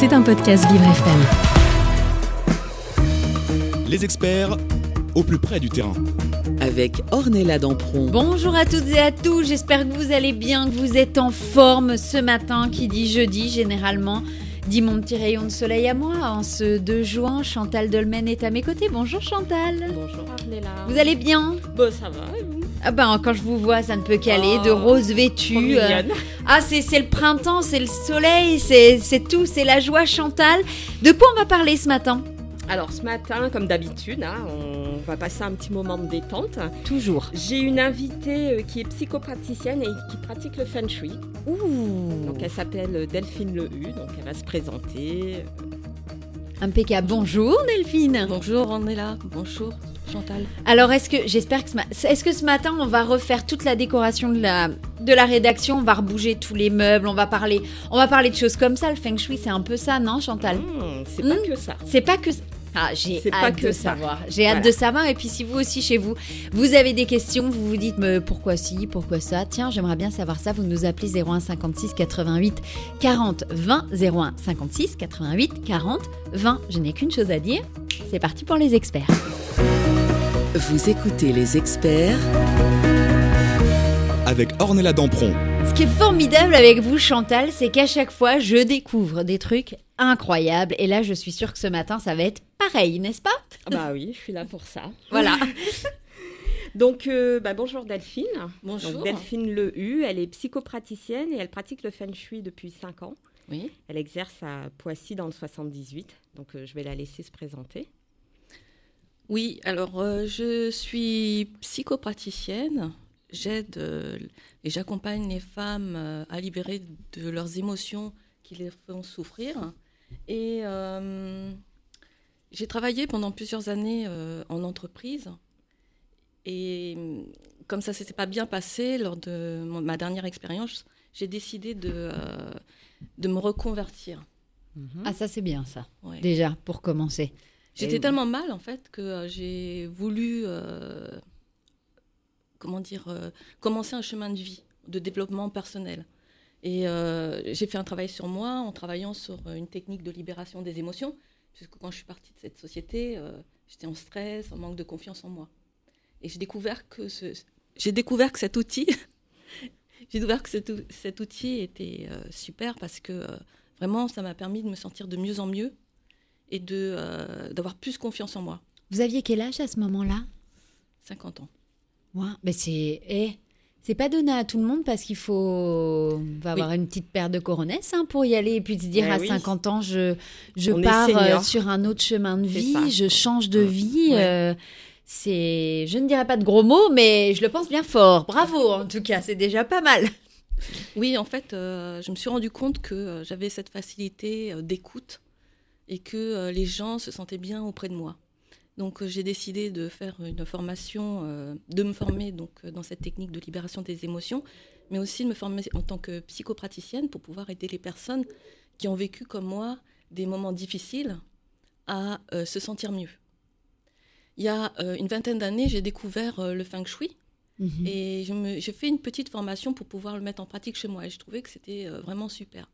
C'est un podcast Vivre FM. Les experts au plus près du terrain. avec Ornella Dampron. Bonjour à toutes et à tous, j'espère que vous allez bien, que vous êtes en forme ce matin qui dit jeudi généralement. Dit mon petit rayon de soleil à moi. En ce 2 juin, Chantal Dolmen est à mes côtés. Bonjour Chantal. Bonjour Arnella. Vous allez bien? Bon, ça va, Ah ben quand je vous vois, ça ne peut qu'aller. Oh, de rose Trop vêtue. euh. Ah c'est c'est le printemps, c'est le soleil, c'est c'est tout, c'est la joie Chantal. De quoi on va parler ce matin? Alors ce matin, comme d'habitude, hein, on va passer un petit moment de détente. Toujours. J'ai une invitée euh, qui est psychopraticienne et qui pratique le feng shui. Ouh. Donc elle s'appelle Delphine Lehu, donc elle va se présenter. Impeccable. Bonjour Delphine. Bonjour Ornella, bonjour Chantal. Alors, est-ce que j'espère que ce, ma- est-ce que ce matin on va refaire toute la décoration de la de la rédaction, on va rebouger tous les meubles, on va parler on va parler de choses comme ça. Le feng shui, c'est un peu ça, non, Chantal? Hmm, c'est Hmm? pas que ça. C'est pas que ah, j'ai hâte pas de que ça. savoir. J'ai hâte de savoir. Et puis, si vous aussi chez vous, vous avez des questions, vous vous dites mais pourquoi si, pourquoi ça? Tiens, j'aimerais bien savoir ça. Vous nous appelez 01 56 88 40 20 01 56 88 40 20. Je n'ai qu'une chose à dire. C'est parti pour les experts. Vous écoutez les experts Avec Ornella Dampron. Ce qui est formidable avec vous, Chantal, c'est qu'à chaque fois, je découvre des trucs incroyables. Et là, je suis sûre que ce matin, ça va être pareil, n'est-ce pas? Ah bah oui, je suis là pour ça. Voilà. Donc euh, bah, bonjour Delphine. Bonjour. Donc, Delphine Lehu, elle est psychopraticienne et elle pratique le feng shui depuis 5 ans. Oui. Elle exerce à Poissy dans le 78. Donc euh, je vais la laisser se présenter. Oui, alors euh, je suis psychopraticienne. J'aide euh, et j'accompagne les femmes euh, à libérer de leurs émotions qui les font souffrir. Et euh, j'ai travaillé pendant plusieurs années euh, en entreprise. Et comme ça ne s'était pas bien passé lors de mon- ma dernière expérience, j'ai décidé de, euh, de me reconvertir. Ah, ça, c'est bien, ça. Ouais. Déjà, pour commencer. J'étais Et- tellement mal en fait que euh, j'ai voulu, euh, comment dire, euh, commencer un chemin de vie, de développement personnel. Et euh, j'ai fait un travail sur moi en travaillant sur une technique de libération des émotions, puisque quand je suis partie de cette société, j'étais en stress, en manque de confiance en moi. Et j'ai découvert que ce, j'ai découvert que cet outil, j'ai découvert que cet, ou- cet outil était super parce que vraiment ça m'a permis de me sentir de mieux en mieux et de euh, d'avoir plus confiance en moi. Vous aviez quel âge à ce moment-là? 50 ans. Ouais, mais c'est. eh, c'est pas donné à tout le monde parce qu'il faut va avoir une petite paire de coronets hein, pour y aller et puis se dire Eh à oui. 50 ans je, je On pars euh, sur un autre chemin de vie, je change de vie. Ouais. euh, c'est, je ne dirais pas de gros mots, mais je le pense bien fort. Bravo en tout cas, c'est déjà pas mal. Oui, en fait, euh, je me suis rendu compte que j'avais cette facilité d'écoute et que euh, les gens se sentaient bien auprès de moi. Donc euh, j'ai décidé de faire une formation, euh, de me former donc dans cette technique de libération des émotions, mais aussi de me former en tant que psychopraticienne pour pouvoir aider les personnes qui ont vécu comme moi des moments difficiles à se sentir mieux. Il y a une vingtaine d'années, j'ai découvert le feng shui. Mhm. Et j'ai fait une petite formation pour pouvoir le mettre en pratique chez moi. Et je trouvais que c'était vraiment super.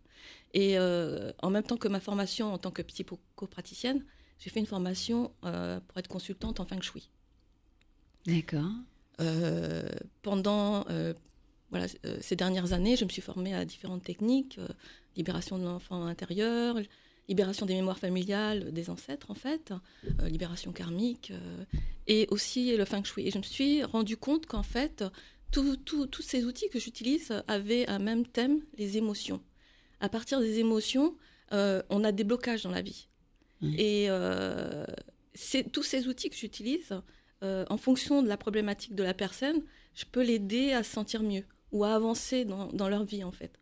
Et euh, en même temps que ma formation en tant que psychopraticienne, j'ai fait une formation euh, pour être consultante en feng shui. D'accord. Euh, pendant voilà, ces dernières années, je me suis formée à différentes techniques, libération de l'enfant intérieur, libération des mémoires familiales des ancêtres en fait, libération karmique, et aussi le feng shui. Et je me suis rendu compte qu'en fait, tous ces outils que j'utilise avaient un même thème, les émotions. À partir des émotions, euh, on a des blocages dans la vie. Mhm. Et euh, c'est- tous ces outils que j'utilise, euh, en fonction de la problématique de la personne, je peux l'aider à se sentir mieux ou à avancer dans, dans leur vie en fait.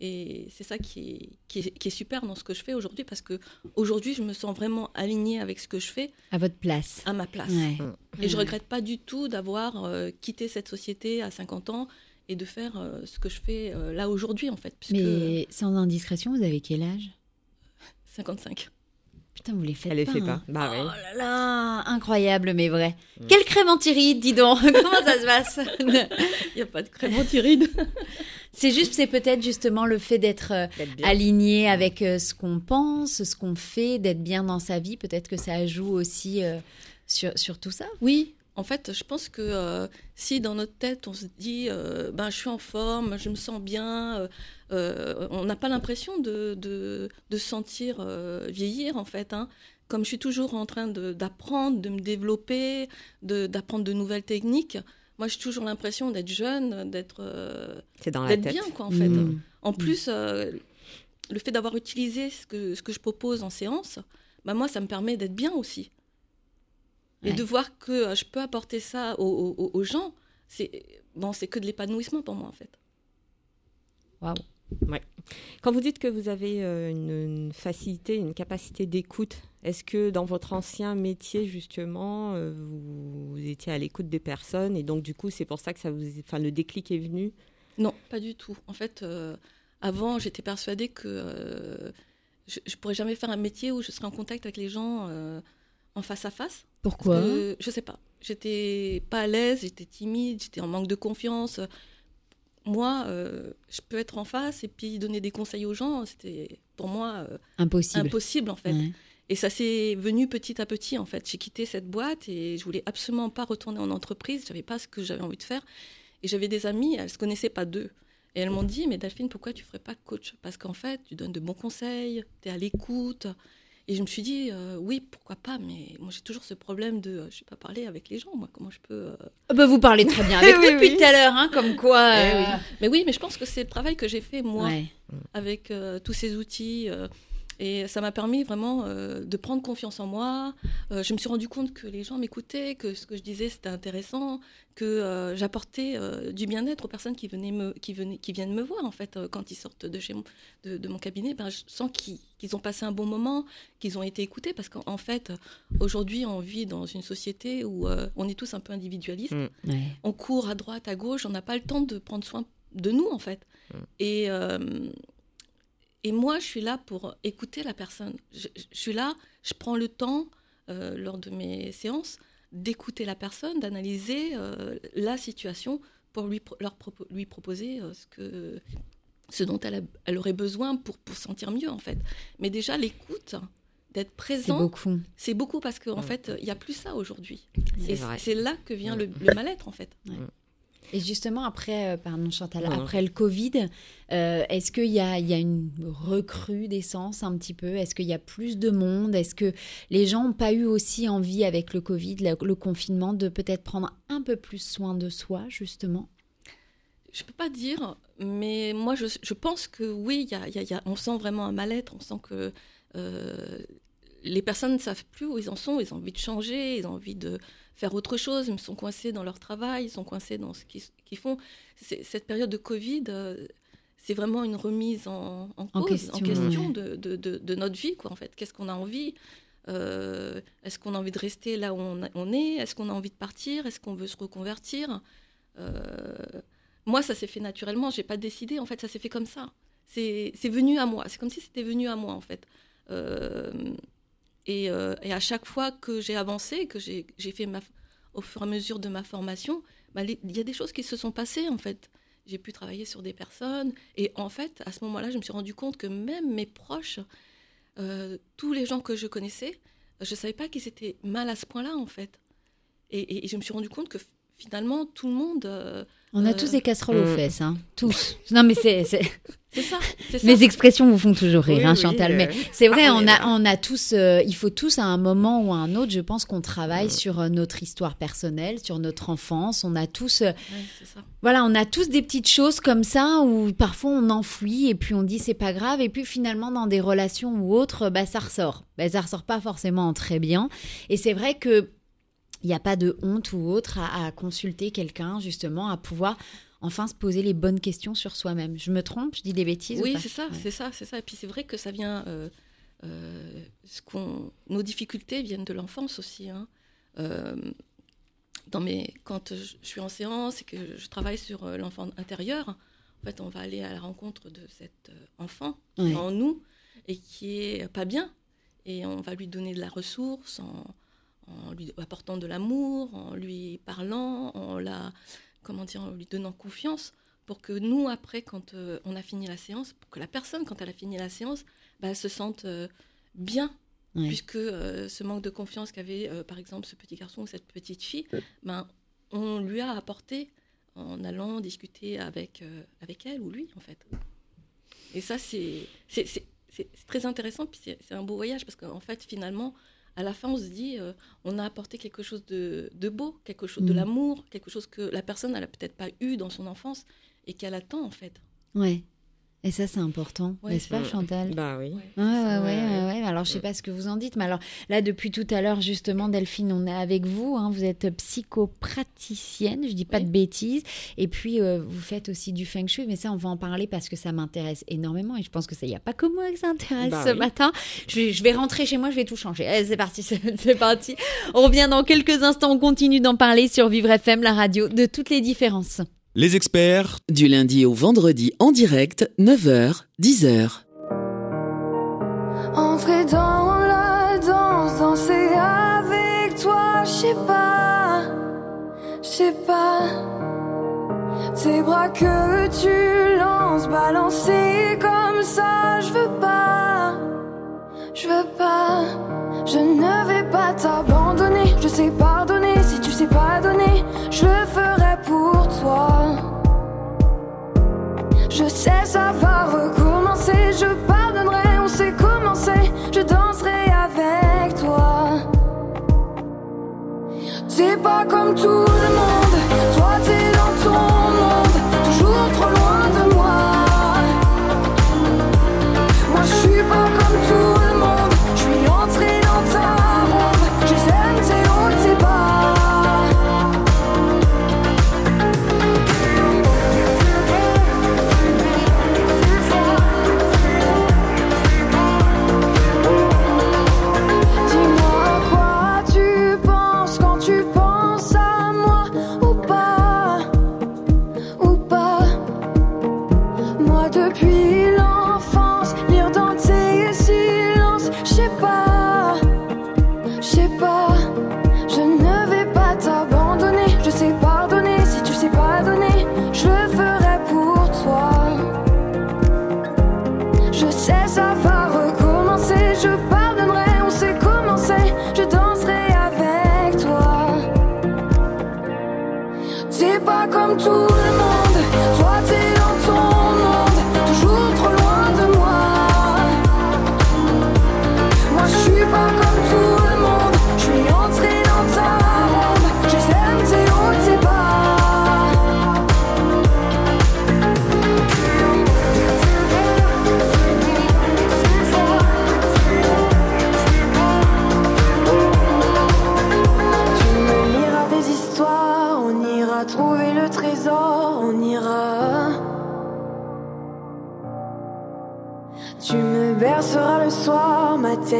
Et c'est ça qui est, qui, est, qui est super dans ce que je fais aujourd'hui parce que aujourd'hui je me sens vraiment alignée avec ce que je fais À votre place. à ma place. Ouais. Et je Ouais. regrette pas du tout d'avoir euh, quitté cette société à 50 ans et de faire euh, ce que je fais euh, là aujourd'hui en fait. Puisque Mais sans indiscrétion, vous avez quel âge? 55. Putain, vous les faites Elle les pas. fait hein. pas. Bah Oh là là, incroyable mais vrai. Quelle crème anti-rides, dis donc. Comment ça se passe? Il n'y a pas de crème anti-rides. C'est juste, c'est peut-être justement le fait d'être euh, aligné avec euh, ce qu'on pense, ce qu'on fait, d'être bien dans sa vie. Peut-être que ça joue aussi euh, sur, sur tout ça? Oui, en fait, je pense que euh, si dans notre tête on se dit, euh, ben je suis en forme, je me sens bien, euh, on n'a pas l'impression de, de, de sentir euh, vieillir en fait. hein. Comme je suis toujours en train de- d'apprendre, de, me développer, de- d'apprendre de, nouvelles techniques, moi j'ai toujours l'impression d'être jeune, d'être euh, C'est dans la d'être tête. bien quoi en fait. Mm. En plus, euh, le fait d'avoir utilisé ce que, ce que je propose en séance, bah moi, ça me permet d'être bien aussi. Et Ouais. de voir que euh, je peux apporter ça aux, aux- aux gens, c'est bon, c'est que de l'épanouissement pour moi, en fait. Waouh. Quand vous dites que vous avez euh, une, une facilité, une capacité d'écoute, est-ce que dans votre ancien métier, justement, euh, vous, vous étiez à l'écoute des personnes et donc, du coup, c'est pour ça que ça vous, enfin, le déclic est venu? Non, pas du tout. En fait, euh, avant, j'étais persuadée que euh, je ne pourrais jamais faire un métier où je serais en contact avec les gens euh, en face à face. Pourquoi? Euh, je sais pas. J'étais pas à l'aise, j'étais timide, j'étais en manque de confiance. Moi, euh, je peux être en face et puis donner des conseils aux gens. C'était pour moi euh, Impossible. impossible en fait. Ouais. Et ça s'est venu petit à petit en fait. J'ai quitté cette boîte et je voulais absolument pas retourner en entreprise. J'avais pas ce que j'avais envie de faire. Et j'avais des amies, elles se connaissaient pas d'eux. Et elles m'ont dit, mais Delphine, pourquoi tu ferais pas coach? Parce qu'en fait, tu donnes de bons conseils, tu es à l'écoute. Et je me suis dit, euh, oui, pourquoi pas, mais moi j'ai toujours ce problème de, euh, je sais pas parler avec les gens, moi, comment je peux... euh, Ah bah, vous parlez très bien avec Oui, nous depuis oui. tout à l'heure, hein, comme quoi. Eh euh, oui. Mais oui, mais je pense que c'est le travail que j'ai fait, moi, ouais. avec euh, tous ces outils. Et ça m'a permis vraiment euh, de prendre confiance en moi. Euh, je me suis rendu compte que les gens m'écoutaient, que ce que je disais c'était intéressant, que euh, j'apportais euh, du bien-être aux personnes qui venaient me, qui venaient, qui viennent me voir en fait euh, quand ils sortent de chez mon, de, de mon cabinet. Ben, je sens qu'ils qu'ils ont passé un bon moment, qu'ils ont été écoutés parce qu'en en fait aujourd'hui on vit dans une société où euh, on est tous un peu individualistes Mm. Ouais. on court à droite, à gauche, on n'a pas le temps de prendre soin de nous, en fait. Et, euh, et moi, je suis là pour écouter la personne. Je, je suis là, je prends le temps, euh, lors de mes séances, d'écouter la personne, d'analyser euh, la situation pour lui, leur propo- lui proposer euh, ce, que, ce dont elle, a- elle aurait besoin pour, pour sentir mieux, en fait. Mais déjà, l'écoute, d'être C'est présent, beaucoup. c'est beaucoup parce qu'en fait, il n'y a plus ça aujourd'hui. C'est Et vrai. c'est là que vient le, le mal-être, en fait. Et justement, après, euh, pardon Chantal, Non, non. après le Covid, euh, est-ce qu'il y a, il y a une recrudescence un petit peu? Est-ce qu'il y a plus de monde? Est-ce que les gens n'ont pas eu aussi envie avec le Covid, le, le confinement, de peut-être prendre un peu plus soin de soi, justement? Je peux pas dire, mais moi je, je pense que oui, il y a- il y a- il y a- on sent vraiment un mal-être, on sent que euh, les personnes ne savent plus où ils en sont, ils ont envie de changer, ils ont envie de faire autre chose, ils sont coincés dans leur travail, ils sont coincés dans ce qu'ils font. Cette période de Covid, euh, c'est vraiment une remise en, en En cause, question, en question ouais. de, de- de- de notre vie, quoi, en fait. Qu'est-ce qu'on a envie Euh, Est-ce qu'on a envie de rester là où on, a- on est Est-ce qu'on a envie de partir Est-ce qu'on veut se reconvertir Euh, moi, ça s'est fait naturellement. J'ai pas décidé. En fait, ça s'est fait comme ça. C'est venu à moi. C'est comme si c'était venu à moi, en fait. Euh, et, à chaque fois que j'ai avancé, que j'ai fait au fur et à mesure de ma formation, bah, il y a des choses qui se sont passées, en fait. J'ai pu travailler sur des personnes. Et en fait, à ce moment-là, je me suis rendu compte que même mes proches, euh, tous les gens que je connaissais, je savais pas qu'ils étaient mal à ce point-là, en fait. Et- et je me suis rendu compte que finalement, tout le monde. euh, On a Euh, tous des casseroles aux mm. fesses, hein. tous. Non, mais c'est, c'est- ça. mes expressions vous font toujours rire, Oui, hein, oui, Chantal. euh, Mais c'est vrai, ah, on a, on a tous, euh, il faut tous à un moment ou à un autre, je pense qu'on travaille Mm. sur euh, notre histoire personnelle, sur notre enfance. On a tous, euh, Ouais, c'est ça. voilà, on a tous des petites choses comme ça où parfois on enfouit et puis on dit c'est pas grave et puis finalement dans des relations ou autres, bah ça ressort. Bah, ça ressort pas forcément très bien. Et c'est vrai que il n'y a pas de honte ou autre à, à consulter quelqu'un justement, à pouvoir enfin se poser les bonnes questions sur soi-même. Je me trompe, je dis des bêtises ou Oui, c'est ça, Ouais. c'est ça, c'est ça. Et puis c'est vrai que ça vient. euh, euh, ce qu'on, nos difficultés viennent de l'enfance aussi. hein. Euh, dans mes, quand je suis en séance et que je travaille sur l'enfant intérieur, en fait, on va aller à la rencontre de cet enfant qui Ouais. est en nous et qui est pas bien. Et on va lui donner de la ressource en, en lui apportant de l'amour, en lui parlant, en la, comment dire, en lui donnant confiance pour que nous, après, quand euh, on a fini la séance, pour que la personne, quand elle a fini la séance, bah, se sente euh, bien. Puisque euh, ce manque de confiance qu'avait, par exemple, ce petit garçon ou cette petite fille, ben, on lui a apporté en allant discuter avec, avec elle ou lui, en fait. Et ça, c'est très intéressant, puis c'est c'est un beau voyage, parce qu'en fait, finalement, à la fin, on se dit, euh, on a apporté quelque chose de, de beau, quelque chose de Mhm. l'amour, quelque chose que la personne, elle a peut-être pas eu dans son enfance et qu'elle attend, en fait. Ouais. Et ça, c'est important, Ouais, n'est-ce pas, c'est- Chantal Bah oui. Ouais, ouais, ouais. Alors, je sais pas ce que vous en dites, mais alors là, depuis tout à l'heure, justement, Delphine, on est avec vous. hein. vous êtes psychopraticienne, je dis pas Oui. de bêtises. Et puis, euh, vous faites aussi du feng shui, mais ça, on va en parler parce que ça m'intéresse énormément. Et je pense que ça, il n'y a pas que moi que ça intéresse Bah ce oui. matin. Je vais, je vais rentrer chez moi, je vais tout changer. Allez, c'est parti, c'est c'est parti. On revient dans quelques instants. On continue d'en parler sur Vivre FM, la radio de toutes les différences. Les experts Du lundi au vendredi en direct, 9h, 10h. Entrer dans la danse, danser avec toi, je sais pas, je sais pas. Tes bras que tu lances, balancer comme ça, je veux pas, je veux pas.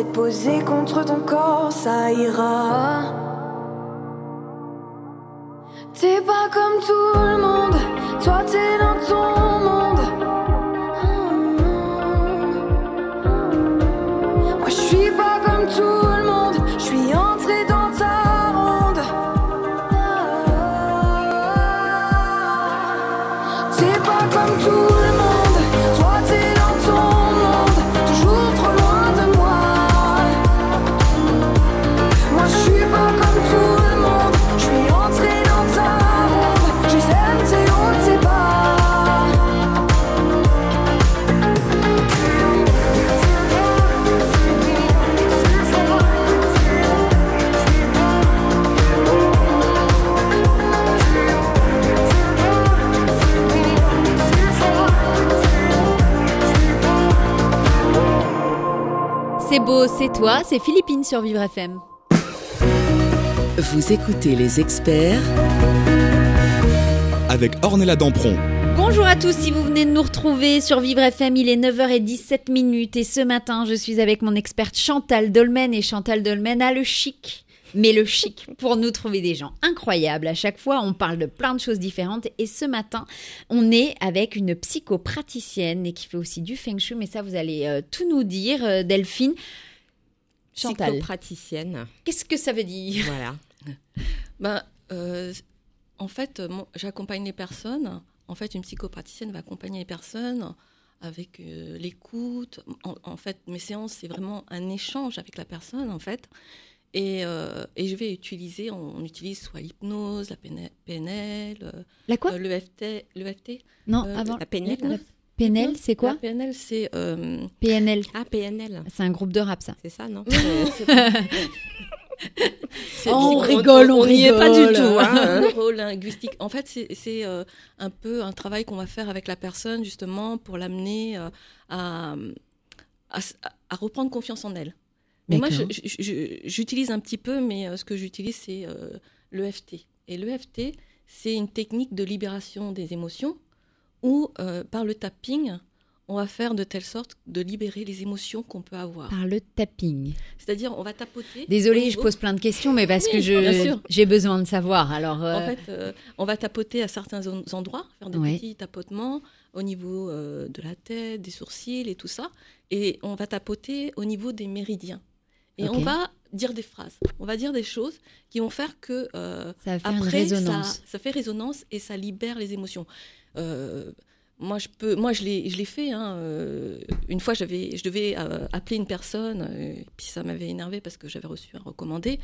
Tête contre ton corps, ça ira. C'est toi, c'est Philippine sur Vivre FM. Vous écoutez les experts avec Ornella Dampron. Bonjour à tous, si vous venez de nous retrouver sur Vivre FM, il est 9h17 minutes et ce matin, je suis avec mon experte Chantal Dolmen et Chantal Dolmen a le chic. Mais le chic pour nous trouver des gens incroyables. À chaque fois, on parle de plein de choses différentes. Et ce matin, on est avec une psychopraticienne et qui fait aussi du feng shui. Mais ça, vous allez euh, tout nous dire, euh, Delphine. Chantal, Psychopraticienne. qu'est-ce que ça veut dire? Voilà. Ben, euh, en fait, j'accompagne les personnes En fait, une psychopraticienne va accompagner les personnes avec euh, l'écoute. En, en fait, mes séances, c'est vraiment un échange avec la personne, en fait. Et, euh, et je vais utiliser, on, on utilise soit l'hypnose, la PNL, PNL La quoi? euh, l'EFT. l'EFT, Non, euh, avant. La PNL l'hypnose. PNL, c'est La quoi PNL, c'est euh, PNL. Ah, PNL. C'est un groupe de rap, ça. C'est ça, non Oh, on rigole, on n'y est pas du tout. Hein. neurolinguistique. En fait, c'est- euh, un peu un travail qu'on va faire avec la personne, justement, pour l'amener euh, à, à, reprendre confiance en elle. Mais moi, j'utilise un petit peu, mais ce que j'utilise, c'est l'EFT. Et l'EFT, c'est une technique de libération des émotions où, euh, par le tapping, on va faire de telle sorte de libérer les émotions qu'on peut avoir. Par le tapping. C'est-à-dire, on va tapoter. Désolée, je pose plein de questions, mais parce Oui, que j'ai besoin de savoir. Alors, euh, En fait, euh, on va tapoter à certains en- endroits, faire des Ouais. petits tapotements au niveau euh, de la tête, des sourcils et tout ça. Et on va tapoter au niveau des méridiens. Et on va dire des phrases. On va dire des choses qui vont faire que euh, ça faire après, ça, ça fait résonance et ça libère les émotions. Euh, moi, je peux, moi, je l'ai, je l'ai fait. hein, euh, une fois, j'avais, je devais appeler une personne, et puis ça m'avait énervé parce que j'avais reçu un recommandé.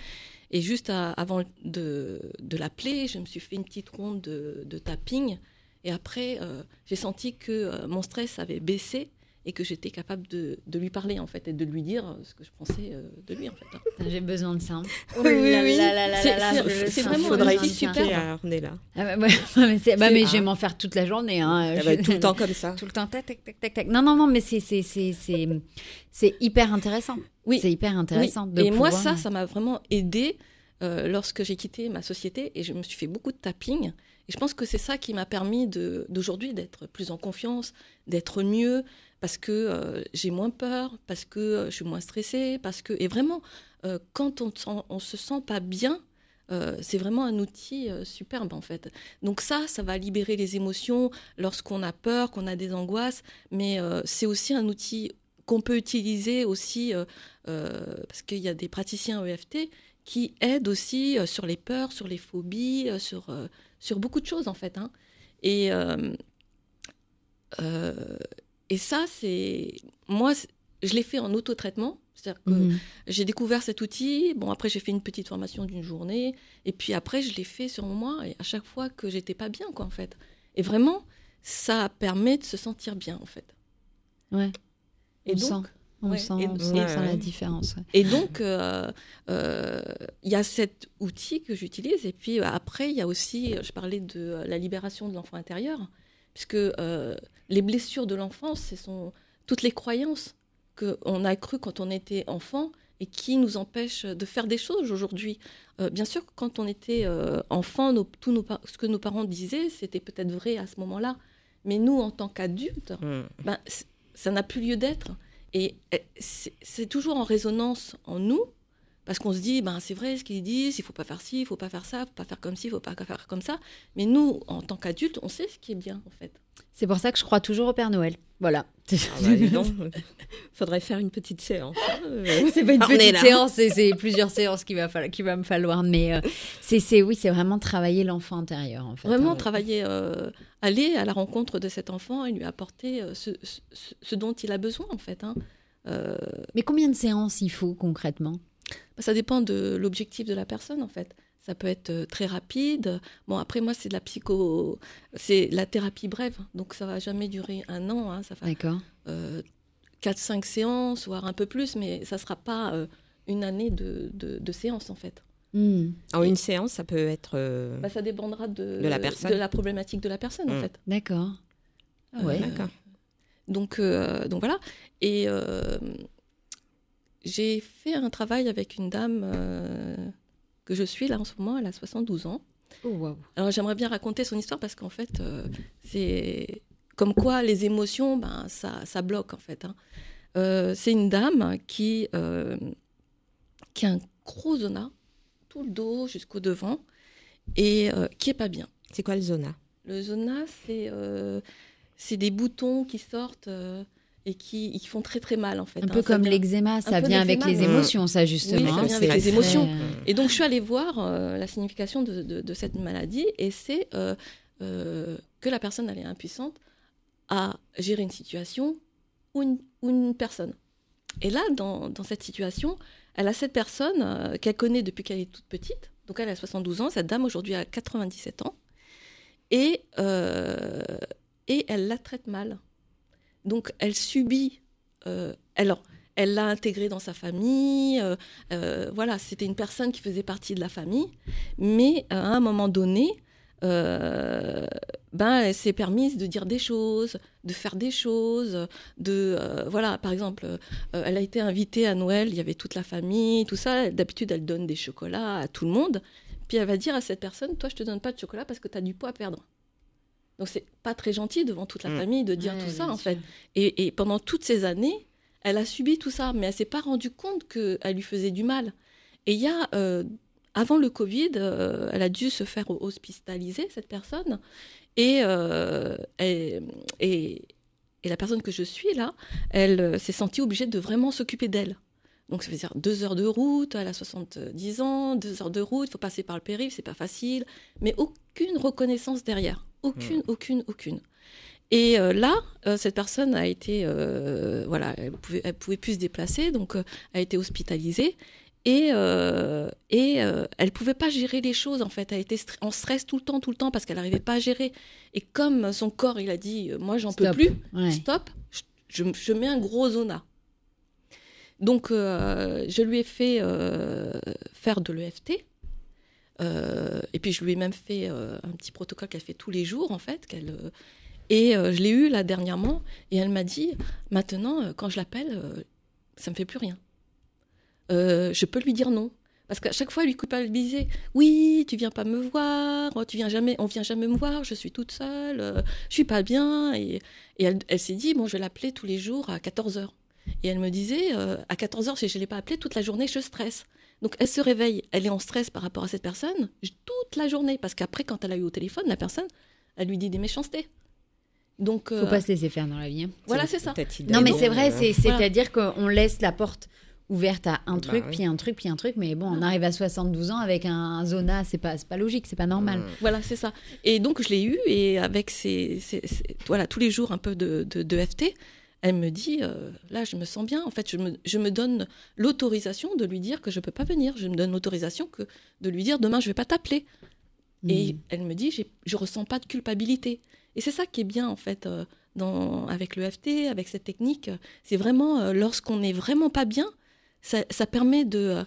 Et juste à- avant de, de l'appeler, je me suis fait une petite ronde de, de tapping. Et après, j'ai senti que mon stress avait baissé et que j'étais capable de, de lui parler en fait et de lui dire ce que je pensais euh, de lui en fait. hein. Putain, J'ai besoin de ça. Oh Oui, oui, oui. C'est- vraiment Faudrait ça. expliquer à Ornella. Ah bah, ouais, mais, bah, mais je vais ah. m'en faire toute la journée. Hein. Va être tout le temps comme ça. Tout le temps, tac, tac, tac, tac, tac. Non, non, non, mais c'est, c'est, c'est, c'est, c'est hyper intéressant. Oui. C'est hyper intéressant. Oui. de Et moi, ça, ça m'a vraiment aidé euh, lorsque j'ai quitté ma société et je me suis fait beaucoup de tapping. Et je pense que c'est ça qui m'a permis d'aujourd'hui d'être plus en confiance, d'être mieux, parce que euh, j'ai moins peur, parce que euh, je suis moins stressée, parce que et vraiment euh, quand on, on se sent pas bien, c'est vraiment un outil superbe en fait. Donc ça, ça va libérer les émotions lorsqu'on a peur, qu'on a des angoisses, mais c'est aussi un outil qu'on peut utiliser aussi parce qu'il y a des praticiens EFT qui aident aussi sur les peurs, sur les phobies, sur, sur beaucoup de choses en fait. hein. Et, et ça, c'est. Moi, je l'ai fait en autotraitement. C'est-à-dire que Mhm. j'ai découvert cet outil. Bon, après, j'ai fait une petite formation d'une journée. Et puis après, je l'ai fait sur moi. Et à chaque fois que j'étais pas bien, quoi, en fait. Et vraiment, ça permet de se sentir bien, en fait. Ouais. Et on donc, sent, on ouais, sent, et- on sent Ouais, la différence. ouais. Et donc, euh, euh, il y a cet outil que j'utilise. Et puis euh, après, il y a aussi, je parlais de la libération de l'enfant intérieur, puisque euh, les blessures de l'enfance, ce sont toutes les croyances qu'on a crues quand on était enfant et qui nous empêchent de faire des choses aujourd'hui. Euh, bien sûr, quand on était euh, enfant, nos- tout nos ce que nos parents disaient, c'était peut-être vrai à ce moment-là. Mais nous, en tant qu'adultes, Hmm. ben, ça n'a plus lieu d'être. Et c'est toujours en résonance en nous, parce qu'on se dit, ben, c'est vrai ce qu'ils disent, il faut pas faire ci, il faut pas faire ça, il faut pas faire comme ci, il faut pas faire comme ça. Mais nous, en tant qu'adultes, on sait ce qui est bien, en fait. C'est pour ça que je crois toujours au Père Noël. Voilà. Ah bah. Faudrait faire une petite séance. hein, euh. c'est pas une On petite là. séance, c'est, plusieurs séances qu'il va, falloir, qu'il va me falloir. Mais euh, c'est, c'est, oui, c'est vraiment travailler l'enfant intérieur, en fait. Vraiment hein. travailler, euh, aller à la rencontre de cet enfant et lui apporter euh, ce, ce- ce dont il a besoin, en fait. hein. Euh, Mais combien de séances il faut concrètement? Ça dépend de l'objectif de la personne, en fait. Ça peut être euh, très rapide. Bon, après, moi, c'est de la psycho... C'est la thérapie brève. Donc, ça va jamais durer un an. hein. Ça va D'accord. euh, 4-5 séances, voire un peu plus, mais ça sera pas euh, une année de, de, de séances, en fait. Hmm. En une séance, ça peut être. euh, Bah, ça dépendra de, De la personne. de la problématique de la personne, en Mm. fait. D'accord. Ah ouais. Euh, D'accord. Donc, euh, donc voilà. Et euh, j'ai fait un travail avec une dame euh, que je suis là en ce moment. Elle a 72 ans. Oh, waouh. Alors j'aimerais bien raconter son histoire parce qu'en fait, euh, c'est comme quoi les émotions, ben, ça, ça bloque en fait. hein. Euh, c'est une dame qui, qui a un gros zona, tout le dos jusqu'au devant, et qui est pas bien. C'est quoi le zona? Le zona, c'est c'est des boutons qui sortent euh, et qui, qui font très très mal en fait. Un hein. peu comme l'eczéma, ça vient avec les émotions, ça justement. Oui, ça vient avec les émotions. Et donc, je suis allée voir euh, la signification de, de- de cette maladie, et c'est euh, euh, que la personne elle est impuissante à gérer une situation ou une, ou une personne. Et là, dans, dans, cette situation, elle a cette personne qu'elle connaît depuis qu'elle est toute petite. Donc elle a 72 ans, cette dame aujourd'hui a 97 ans. Et, et elle la traite mal. Donc elle subit. Euh, alors, elle l'a intégrée dans sa famille. Euh, euh, voilà, c'était une personne qui faisait partie de la famille. Mais à un moment donné, ben, elle s'est permise de dire des choses, de faire des choses, de voilà, par exemple, elle a été invitée à Noël, il y avait toute la famille, tout ça. D'habitude, elle donne des chocolats à tout le monde, puis elle va dire à cette personne, toi, je te donne pas de chocolat parce que tu as du poids à perdre. Donc c'est pas très gentil devant toute la Mm. famille de dire Ouais, tout ça en sûr. fait. Et, et pendant toutes ces années, elle a subi tout ça, mais elle s'est pas rendue compte qu'elle lui faisait du mal. Et il y a, euh, avant le Covid, euh, elle a dû se faire hospitaliser, cette personne. Et, euh, et, et, et la personne que je suis là, elle euh, s'est sentie obligée de vraiment s'occuper d'elle. Donc ça veut dire deux heures de route, elle a 70 ans, deux heures de route, il faut passer par le périph', c'est pas facile, mais aucune reconnaissance derrière. Aucune, aucune, aucune. Et euh, là, euh, cette personne a été, euh, voilà, elle pouvait, elle pouvait plus se déplacer, donc a été hospitalisée. Et, et elle pouvait pas gérer les choses en fait. Elle était en stress tout le temps, tout le temps parce qu'elle n'arrivait pas à gérer. Et comme son corps, il a dit, moi j'en peux plus, Ouais. stop, je, je- je mets un gros zona. Donc euh, je lui ai fait euh, faire de l'EFT. Euh, et puis je lui ai même fait un petit protocole qu'elle fait tous les jours en fait. et je l'ai eu là dernièrement et elle m'a dit maintenant quand je l'appelle, ça me fait plus rien. Je peux lui dire non. Parce qu'à chaque fois, elle lui culpabilisait. Oui, tu viens pas me voir, oh, tu viens jamais, on vient jamais me voir, je suis toute seule, je suis pas bien. Et, elle, elle s'est dit, bon, je vais tous les jours à 14h. Et elle me disait, euh, à 14h, si je ne l'ai pas appelée toute la journée, je stresse. Donc elle se réveille, elle est en stress par rapport à cette personne toute la journée. Parce qu'après, quand elle a eu au téléphone, la personne, elle lui dit des méchancetés. Donc, Faut euh, pas se laisser faire dans la vie. hein. voilà, c'est ça. Non, mais c'est vrai, euh, Voilà. c'est-à-dire qu'on laisse la porte ouverte à un Bah truc, oui. puis un truc, puis un truc, mais bon, on arrive à 72 ans avec un, un zona, c'est pas, c'est pas logique, c'est pas normal. Mm. Voilà, c'est ça. Et donc, je l'ai eu, et avec ces, ces- ces- voilà, tous les jours un peu de, de, de FT, elle me dit, euh, là, je me sens bien. En fait, je me, je me donne l'autorisation de lui dire que je peux pas venir. Je me donne l'autorisation que de lui dire, demain, je vais pas t'appeler. Et Mm. elle me dit, je ressens pas de culpabilité. Et c'est ça qui est bien, en fait, euh, dans, avec le FT, avec cette technique. C'est vraiment, euh, lorsqu'on n'est vraiment pas bien, ça, ça permet de...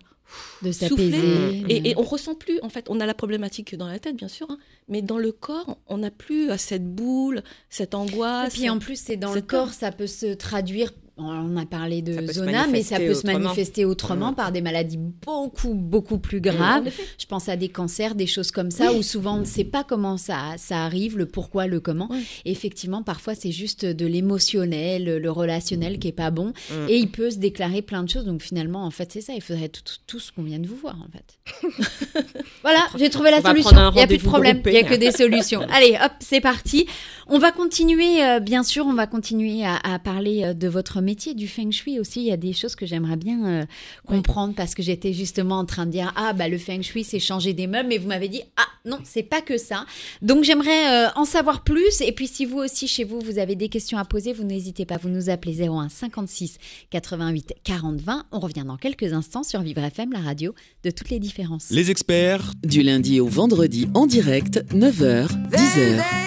de souffler. s'apaiser. Et, de- et on ressent plus, en fait, on a la problématique dans la tête, bien sûr, hein, mais dans le corps, on n'a plus euh, cette boule, cette Et angoisse. puis en plus, c'est dans le corps, peur. ça peut se traduire. On a parlé de zona, mais ça peut se manifester autrement Mm. par des maladies beaucoup, beaucoup plus En graves. Je pense à des cancers, des choses comme ça, où souvent on ne sait pas comment ça, ça arrive, le pourquoi, le comment. Effectivement, parfois c'est juste de l'émotionnel, le relationnel qui est pas bon. Mm. Et il peut se déclarer plein de choses. Donc finalement, en fait, c'est ça. Il faudrait tout, tout- ce qu'on vient de vous voir, en fait. voilà, j'ai trouvé la On solution. Il n'y a plus de problème. Il n'y a que des solutions. Allez, hop, c'est parti. On va continuer, euh, bien sûr, on va continuer à, à parler euh, de votre métier, du feng shui aussi. Il y a des choses que j'aimerais bien euh, comprendre parce que j'étais justement en train de dire ah bah le feng shui c'est changer des meubles, mais vous m'avez dit ah non c'est pas que ça. Donc j'aimerais euh, en savoir plus. Et puis si vous aussi chez vous vous avez des questions à poser, vous n'hésitez pas, vous nous appelez 01 56 88 40 20. On revient dans quelques instants sur Vivre FM, la radio de toutes les différences. Les experts Du lundi au vendredi en direct, 9h, 10h.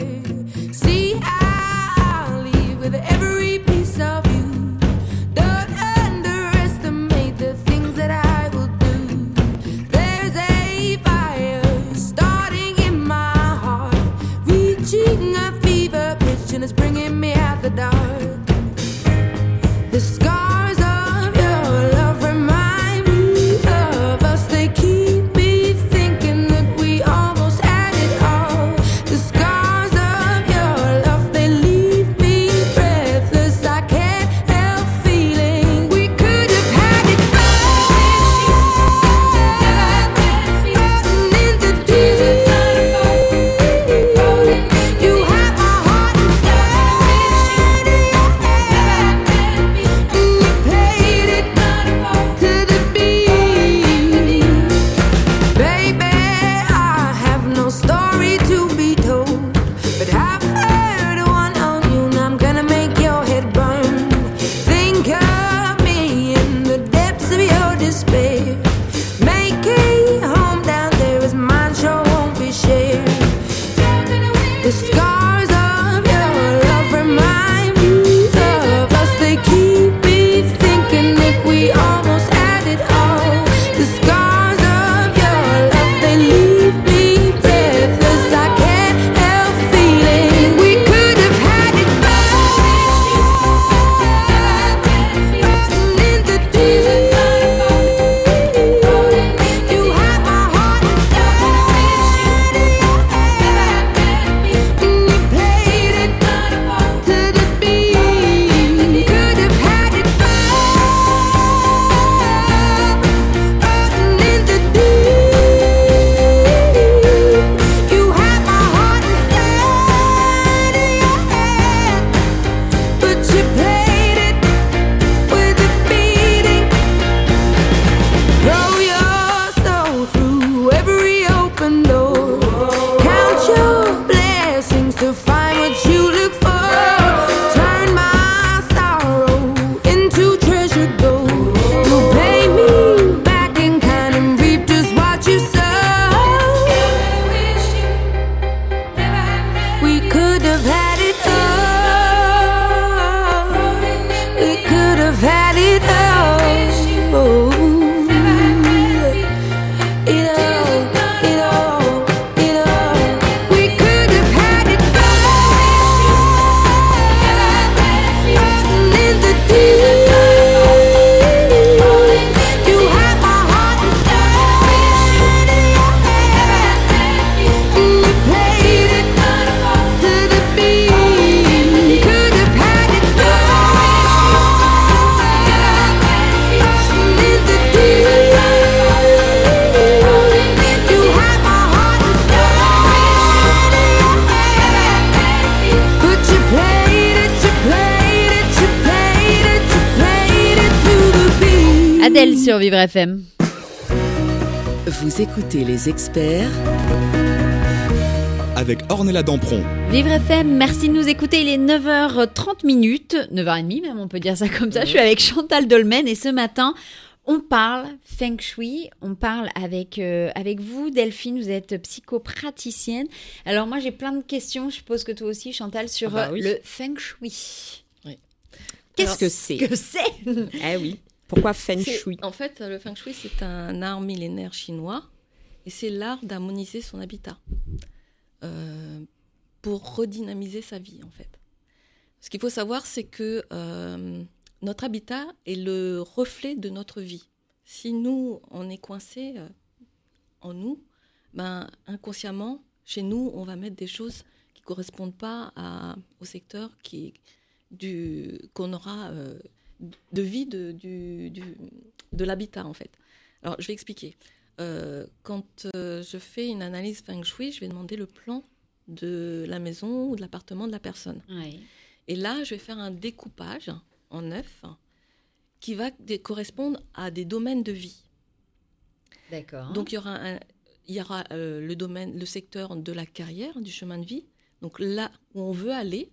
Adèle sur Vivre FM. Vous écoutez les experts avec Ornella Dampron. Vivre FM, merci de nous écouter. Il est 9h30 minutes, 9h30 même, on peut dire ça comme ça. Je suis avec Chantal Dolmen et ce matin, on parle feng shui. On parle avec, euh, avec vous, Delphine. Vous êtes psychopraticienne. Alors, moi, j'ai plein de questions. Je suppose que toi aussi, Chantal, sur Ah bah euh, oui. le feng shui. Oui. Qu'est-ce que c'est? que c'est? Eh oui. Pourquoi Feng Shui En fait, le feng shui, c'est un art millénaire chinois et c'est l'art d'harmoniser son habitat euh, pour redynamiser sa vie, en fait. Ce qu'il faut savoir, c'est que euh, notre habitat est le reflet de notre vie. Si nous, on est coincé euh, en nous, ben, inconsciemment, chez nous, on va mettre des choses qui correspondent pas à- au secteur qu'on aura de vie de, du, du- de l'habitat, en fait. Alors, je vais expliquer. Euh, quand euh, je fais une analyse feng shui, je vais demander le plan de la maison ou de l'appartement de la personne. Oui. Et là, je vais faire un découpage en neuf qui va correspondre à des domaines de vie. D'accord. Donc il y aura, un- il y aura euh, le domaine, le secteur de la carrière, du chemin de vie. Donc là où on veut aller,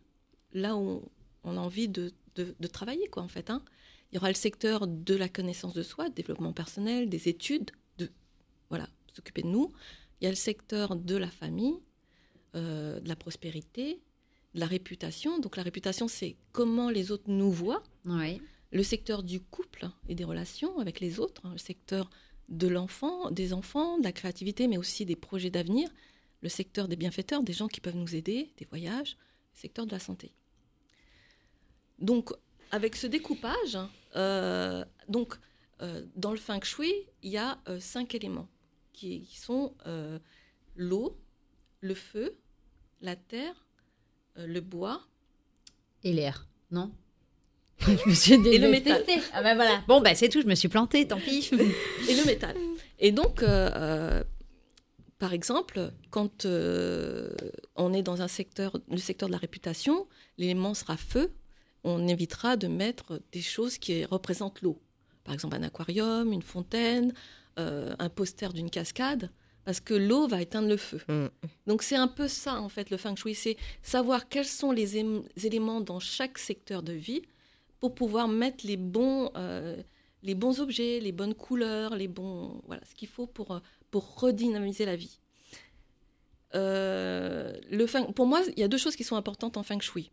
là où on a envie de, de- de travailler, quoi, en fait. hein. Il y aura le secteur de la connaissance de soi, développement personnel, des études, de voilà, s'occuper de nous. Il y a le secteur de la famille, euh, de la prospérité, de la réputation. Donc la réputation, c'est comment les autres nous voient Oui. le secteur du couple et des relations avec les autres, hein, le secteur de l'enfant, des enfants, de la créativité, mais aussi des projets d'avenir, le secteur des bienfaiteurs, des gens qui peuvent nous aider, des voyages, le secteur de la santé. Donc, avec ce découpage, euh, donc, euh, dans le feng shui, il y a euh, cinq éléments qui, qui sont l'eau, le feu, la terre, le bois Et l'air, non? Je me suis Et le métal. Ah ben voilà. Bon, bah c'est tout, je me suis plantée, tant pis. et le métal. Et donc, par exemple, quand on est dans un secteur, le secteur de la réputation, l'élément sera feu, on évitera de mettre des choses qui représentent l'eau. Par exemple, un aquarium, une fontaine, euh, un poster d'une cascade, parce que l'eau va éteindre le feu. Mm. Donc c'est un peu ça, en fait, le feng shui, c'est savoir quels sont les ém- éléments dans chaque secteur de vie pour pouvoir mettre les bons, euh, les bons objets, les bonnes couleurs, les bons, voilà, ce qu'il faut pour, pour redynamiser la vie. Euh, le feng- pour moi, il y a deux choses qui sont importantes en feng shui.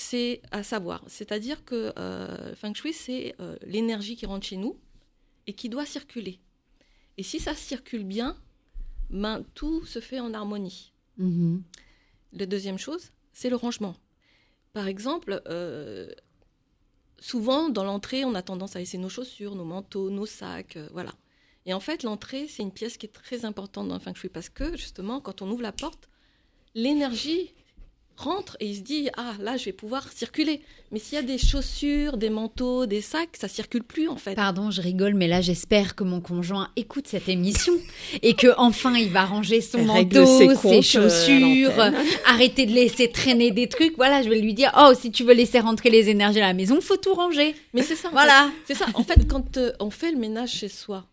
C'est à savoir, c'est-à-dire que euh, le feng shui, c'est euh, l'énergie qui rentre chez nous et qui doit circuler. Et si ça circule bien, ben, tout se fait en harmonie. Mhm. La deuxième chose, c'est le rangement. Par exemple, euh, souvent dans l'entrée, on a tendance à laisser nos chaussures, nos manteaux, nos sacs, euh, voilà. Et en fait, l'entrée, c'est une pièce qui est très importante dans le feng shui parce que justement, quand on ouvre la porte, l'énergie rentre et il se dit ah là je vais pouvoir circuler. Mais s'il y a des chaussures, des manteaux, des sacs, ça circule plus en fait. Pardon, je rigole, mais là j'espère que mon conjoint écoute cette émission et que enfin il va ranger son règle manteau, ses euh, chaussures, arrêter de laisser traîner des trucs. Voilà, je vais lui dire oh si tu veux laisser rentrer les énergies à la maison, faut tout ranger. Mais c'est ça. Voilà. C'est ça. En fait, quand euh, on fait le ménage chez soi,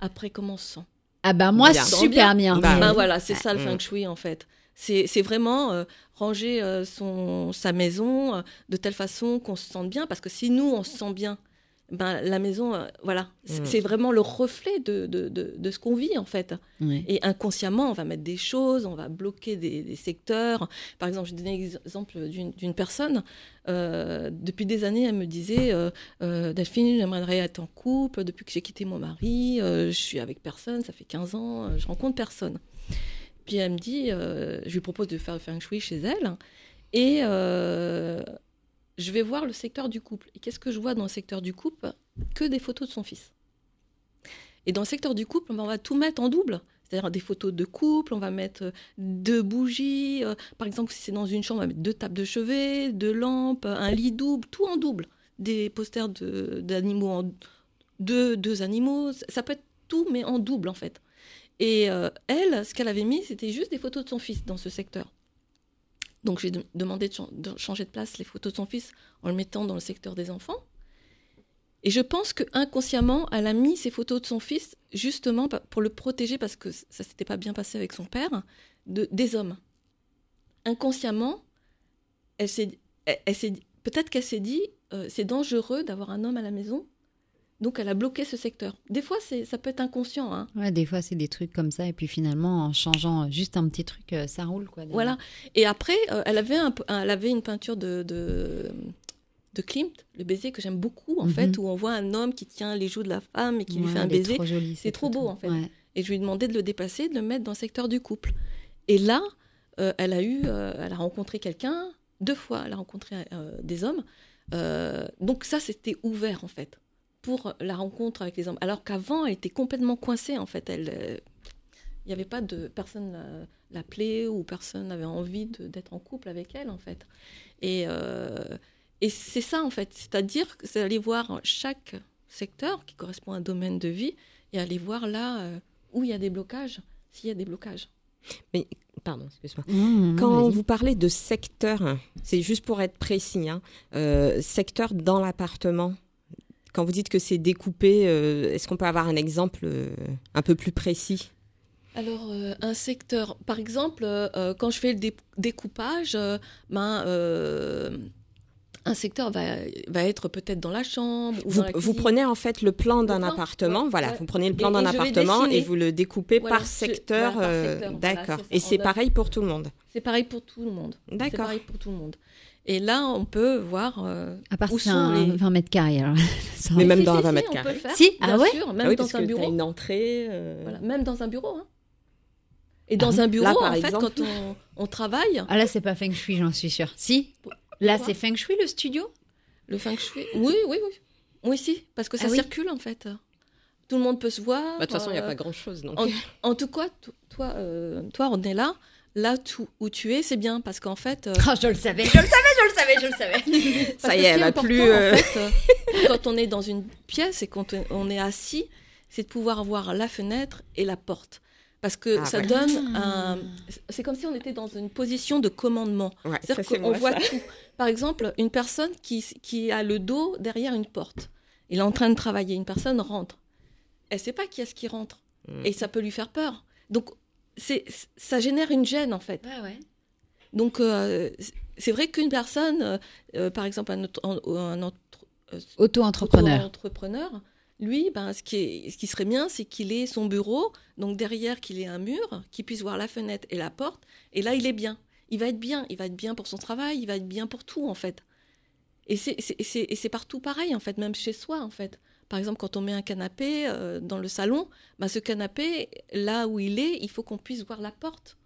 après comment on se sent? Ah bah moi Bien. super bien. Bah, Ben oui. voilà, c'est ça le Mm. feng shui en fait. C'est c'est vraiment euh, ranger euh, son, sa maison euh, de telle façon qu'on se sente bien. Parce que si nous, on se sent bien, ben, la maison, euh, voilà, c'est Mm. c'est vraiment le reflet de, de, de, de ce qu'on vit en fait. Et inconsciemment, on va mettre des choses, on va bloquer des, des secteurs. Par exemple, je donner l'exemple d'une d'une personne. euh, depuis des années, elle me disait euh, Delphine, j'aimerais être en couple. Depuis que j'ai quitté mon mari, je suis avec personne. Ça fait 15 ans, je rencontre personne. Puis elle me dit euh, Je lui propose de faire le feng shui chez elle. Et euh, je vais voir le secteur du couple. Et qu'est-ce que je vois dans le secteur du couple? Que des photos de son fils. Et dans le secteur du couple, on va tout mettre en double. C'est-à-dire des photos de couple, on va mettre euh, deux bougies. par exemple, si c'est dans une chambre, on va mettre deux tables de chevet, deux lampes, un lit double, tout en double. Des posters d'animaux deux, deux animaux. Ça peut être tout, mais en double en fait. Et euh, elle, ce qu'elle avait mis, c'était juste des photos de son fils dans ce secteur. Donc j'ai de- demandé de, chan- de changer de place les photos de son fils en le mettant dans le secteur des enfants. Et je pense que inconsciemment, elle a mis ces photos de son fils justement pour le protéger parce que ça s'était pas bien passé avec son père, de, des hommes. Inconsciemment, elle s'est- peut-être qu'elle s'est dit, euh, c'est dangereux d'avoir un homme à la maison, donc elle a bloqué ce secteur. Des fois, c'est, ça peut être inconscient. Hein. Ouais, des fois, c'est des trucs comme ça. Et puis finalement, en changeant juste un petit truc, euh, ça roule. Quoi. Voilà. Et après, euh, elle, avait un, un- elle avait une peinture de, de, de Klimt, le baiser que j'aime beaucoup, en Mhm. fait, où on voit un homme qui tient les joues de la femme et qui lui fait un baiser. trop C'est cette trop beau, en fait. Ouais. Et je lui ai demandé de le déplacer, de le mettre dans le secteur du couple. Et là, euh, elle a eu, euh, elle a rencontré quelqu'un deux fois. Elle a rencontré des hommes. Donc ça, c'était ouvert en fait pour la rencontre avec les hommes. Alors qu'avant, elle était complètement coincée en fait. Elle, euh, il n'y avait pas de personne la- l'appelait ou personne n'avait envie de- d'être en couple avec elle en fait. Et euh, et c'est ça en fait, c'est-à-dire que c'est aller voir chaque secteur qui correspond à un domaine de vie et aller voir là euh, où il y a des blocages, s'il y a des blocages. Pardon, excuse-moi. Mmh, Quand vas-y. vous parlez de secteur, c'est juste pour être précis, hein, euh, secteur dans l'appartement. Quand vous dites que c'est découpé, euh, est-ce qu'on peut avoir un exemple euh, un peu plus précis? Alors, euh, un secteur, par exemple, quand je fais le dé- découpage, ben, un secteur va, va être peut-être dans la chambre. Ou vous, dans la vous cuisine. prenez en fait le plan d'un appartement, ouais, voilà, ouais. vous prenez le plan d'un appartement et vous le découpez Voilà, par secteur, voilà, par secteur, voilà, d'accord. c'est et c'est pareil pour tout le monde. C'est pareil pour tout le monde. C'est D'accord. pareil pour tout le monde. Et là, on peut voir. euh, À part où c'est sont un les- 20 mètres carrés. Alors. Ça Mais même Si, dans si, un 20 si, mètres carrés. Si, ah ouais sûr, même Ah oui, dans parce un que t'as bureau. une entrée. euh, Voilà, même dans un bureau. hein. Et Ah dans un bureau, Là, par en fait, quand on, on travaille, Ah là, c'est pas feng shui, j'en suis sûre. Si Là, c'est feng shui le studio? Le feng shui Oui, oui, oui. Oui, si, parce que ça Ah oui. circule en fait. Tout le monde peut se voir. bah, De toute façon, il n'y a euh, pas grand-chose. donc. En, en tout cas, to- toi, euh, toi, on est là. Là tout- où tu es, c'est bien parce qu'en fait. euh, Ah, je le savais, je le savais, le savais, je le savais. Ça y est, elle important, plus. en euh, fait, euh, quand on est dans une pièce et quand on- est assis, c'est de pouvoir voir la fenêtre et la porte. Parce que Ah, ça donne un. C'est comme si on était dans une position de commandement. ouais, C'est-à-dire c'est qu'on voit ça. tout. Par exemple, une personne qui, qui a le dos derrière une porte. Il est en train de travailler. Une personne rentre. Elle ne sait pas qui est-ce qui rentre. Mm. Et ça peut lui faire peur. Donc, c'est, ça génère une gêne, en fait. Ouais, ouais. Donc, euh, c'est vrai qu'une personne, euh, euh, par exemple, un, euh, Auto-entrepreneur. lui, ben, ce, qui est- ce qui serait bien, c'est qu'il ait son bureau, donc derrière qu'il ait un mur, qu'il puisse voir la fenêtre et la porte, et là, il est bien. Il va être bien, il va être bien pour son travail, il va être bien pour tout, en fait. Et c'est, et partout pareil, en fait, même chez soi, en fait. Par exemple, quand on met un canapé euh, dans le salon, ben, ce canapé, là où il est, il faut qu'on puisse voir la porte.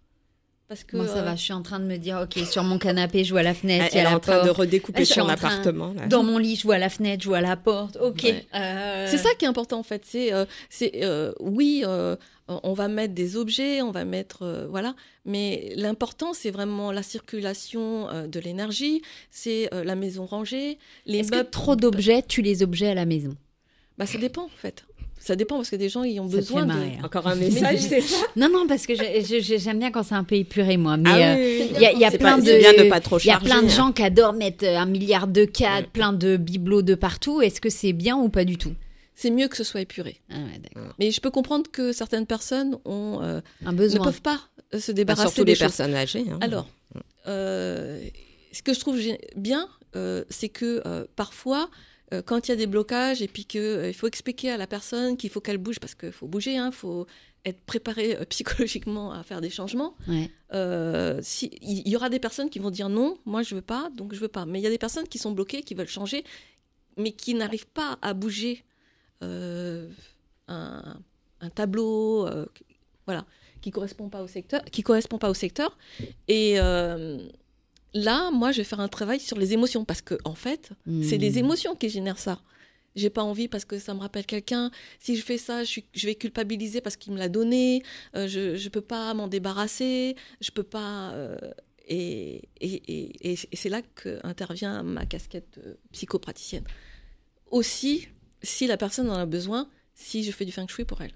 Parce que, Moi, ça euh, va, je suis en train de me dire, ok, sur mon canapé, je vois la fenêtre, Elle, elle est en train de redécouper son train- appartement. là. Dans mon lit, je vois la fenêtre, je vois la porte. Ok. Ouais. Euh, C'est ça qui est important en fait. C'est, euh, c'est euh, oui, euh, on va mettre des objets, on va mettre euh, voilà, mais l'important c'est vraiment la circulation euh, de l'énergie, c'est euh, la maison rangée, les Est-ce que trop d'objets tuent les objets à la maison? Bah ça dépend en fait. Ça dépend parce que des gens ils ont Ça besoin de. hein. Encore un message, c'est ça Non, non, parce que j'aime bien quand c'est un peu épuré, moi. Mais Ah euh, oui, il y a, y plein pas- de. de pas trop Il y a plein de gens qui adorent mettre euh, un milliard de cadres, Mm. plein de bibelots de partout. Est-ce que c'est bien ou pas du tout? C'est mieux que ce soit épuré. ah ouais. Mais je peux comprendre que certaines personnes ont, euh, Un ne besoin. peuvent pas euh, se Bah, débarrasser surtout des les choses. personnes âgées. hein. Alors, euh, ce que je trouve bien, euh, c'est que euh, parfois, euh, quand il y a des blocages et puis qu'il il faut expliquer à la personne qu'il faut qu'elle bouge, parce qu'il faut bouger, il faut être préparé euh, psychologiquement à faire des changements. Ouais. Euh, si, il y aura des personnes qui vont dire non, moi je veux pas, donc je veux pas. Mais il y a des personnes qui sont bloquées, qui veulent changer, mais qui n'arrivent pas à bouger euh, un, un tableau, euh, qui- voilà, qui correspond pas au secteur, qui correspond pas au secteur. Et euh, là, moi, je vais faire un travail sur les émotions parce que en fait, c'est Hmm. les émotions qui génèrent ça. J'ai pas envie parce que ça me rappelle quelqu'un. Si je fais ça, je, suis- je vais culpabiliser parce qu'il me l'a donné. Euh, je, je peux pas m'en débarrasser. Je peux pas. euh, et, et, et, et c'est là que intervient ma casquette psychopraticienne. Aussi, si la personne en a besoin, si je fais du feng shui pour elle.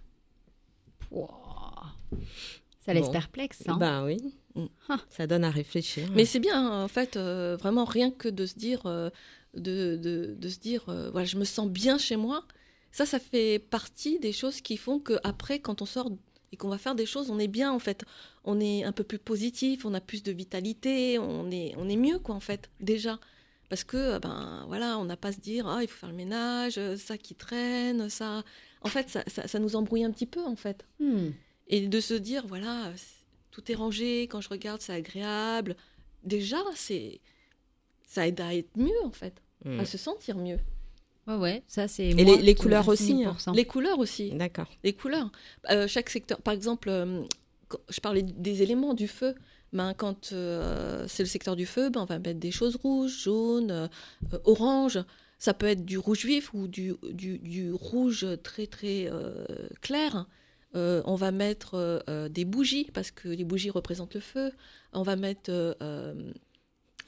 Ça laisse Bon. perplexe. Hein. Ben oui. Ah. Ça donne à réfléchir. Mais c'est bien, en fait, euh, vraiment rien que de se dire, euh, de, de, de se dire, euh, voilà, je me sens bien chez moi. Ça, ça fait partie des choses qui font que après, quand on sort et qu'on va faire des choses, on est bien, en fait. On est un peu plus positif, on a plus de vitalité, on est, on est mieux, quoi, en fait, déjà. Parce que, ben, voilà, on n'a pas à se dire, ah, il faut faire le ménage, ça qui traîne, ça. En fait, ça, ça, ça nous embrouille un petit peu, en fait. Hmm. Et de se dire, voilà, tout est rangé, quand je regarde, c'est agréable. Déjà, c'est ça aide à être mieux, en fait, Mm. à se sentir mieux. Ouais, ouais, ça c'est. Et les- couleurs aussi, 1000%. Les couleurs aussi, D'accord. les couleurs. Euh, chaque secteur, par exemple, euh, je parlais des éléments du feu. Ben, quand euh, c'est le secteur du feu, ben, on va mettre des choses rouges, jaunes, oranges. Ça peut être du rouge vif ou du, du, du rouge très très euh, clair. Euh, on va mettre euh, euh, des bougies parce que les bougies représentent le feu. On va mettre, euh,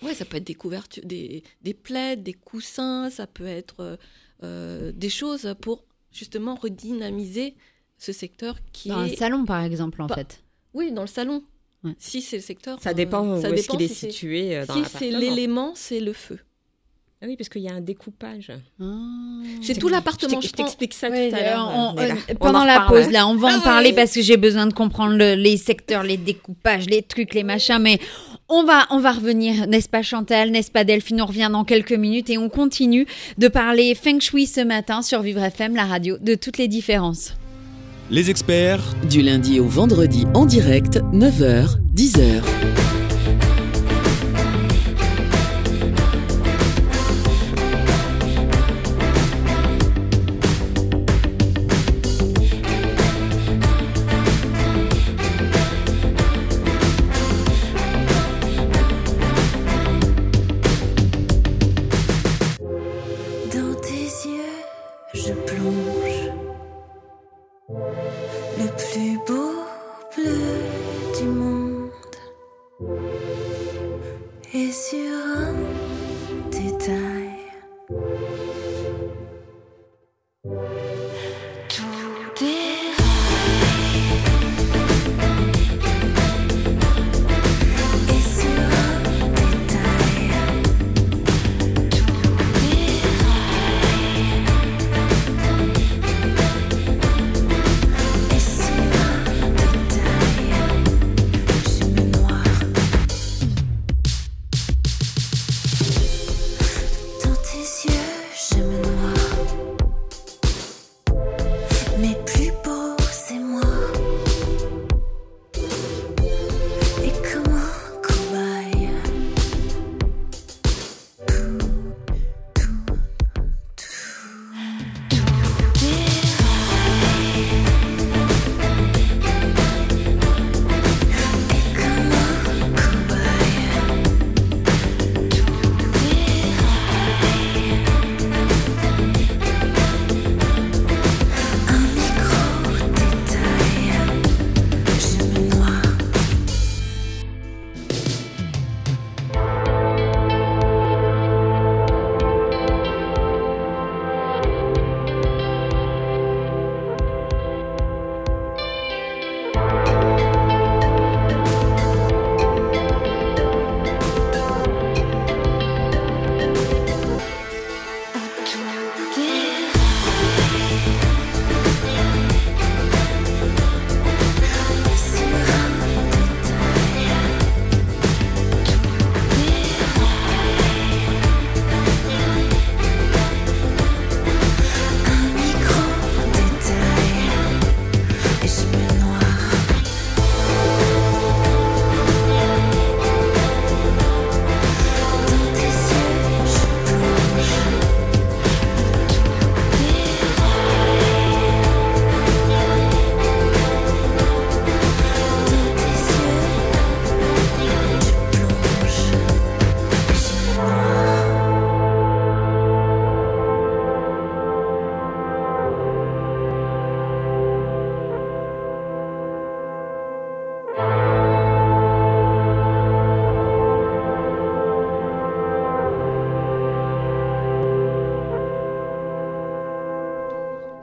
ouais, ça peut être des couvertures, des, des plaids, des coussins. Ça peut être des choses pour justement redynamiser ce secteur qui Dans un est, salon, par exemple, en Pas- fait. oui, dans le salon. Ouais. Si c'est le secteur, Ça euh, dépend où ça est-ce dépend qu'il est si situé dans Si c'est l'élément, c'est le feu. Ah oui, parce qu'il y a un découpage. Ah. C'est tout l'appartement. Je prends- t'explique ça Ouais, tout à l'heure. euh, pendant en la pause, là, on va en Ah parler ouais. parce que j'ai besoin de comprendre le- les secteurs, les découpages, les trucs, les machins. Mais on va, on va revenir, n'est-ce pas Chantal, n'est-ce pas Delphine? On revient dans quelques minutes et on continue de parler Feng Shui ce matin sur Vivre FM, la radio de toutes les différences. Les experts Du lundi au vendredi en direct, 9h, 10h.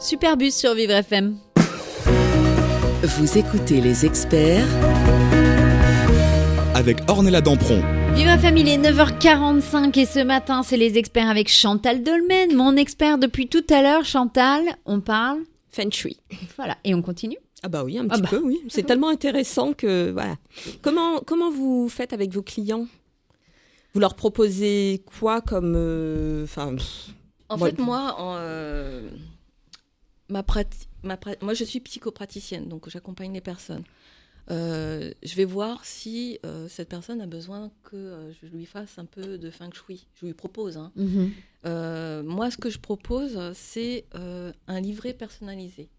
Superbus sur Vivre FM. Vous écoutez les experts avec Ornella Dampron. Vive FM, il est 9h45 et ce matin, c'est les experts avec Chantal Dolmen, mon expert depuis tout à l'heure. Chantal, on parle Feng Shui. Voilà, et on continue Ah bah oui, un Ah petit bah. peu, oui. C'est tellement intéressant que voilà. Comment comment vous faites avec vos clients? Vous leur proposez quoi comme euh, enfin En Moi, fait, moi, en, euh, ma prati- ma pra- moi, je suis psychopraticienne, donc j'accompagne les personnes. Euh, je vais voir si euh, cette personne a besoin que euh, je lui fasse un peu de feng shui. Je lui propose. hein. Euh, moi, ce que je propose, c'est euh, un livret personnalisé.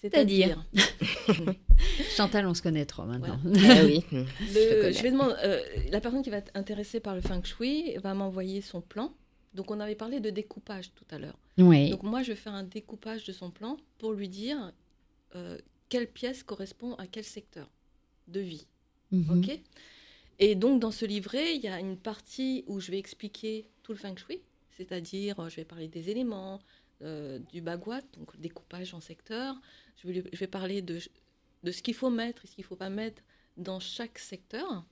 C'est-à-dire Chantal, on se connaît trop maintenant. ah oui. Le- je vais demander, euh, la personne qui va être intéressée par le feng shui va m'envoyer son plan. Donc, on avait parlé de découpage tout à l'heure. Oui. Donc, moi, je vais faire un découpage de son plan pour lui dire euh, quelle pièce correspond à quel secteur de vie. Mhm. Ok? Et donc, dans ce livret, il y a une partie où je vais expliquer tout le feng shui, c'est-à-dire, euh, je vais parler des éléments, euh, du bagua, donc découpage en secteur. Je vais, lui- je vais parler de, de ce qu'il faut mettre et ce qu'il ne faut pas mettre dans chaque secteur.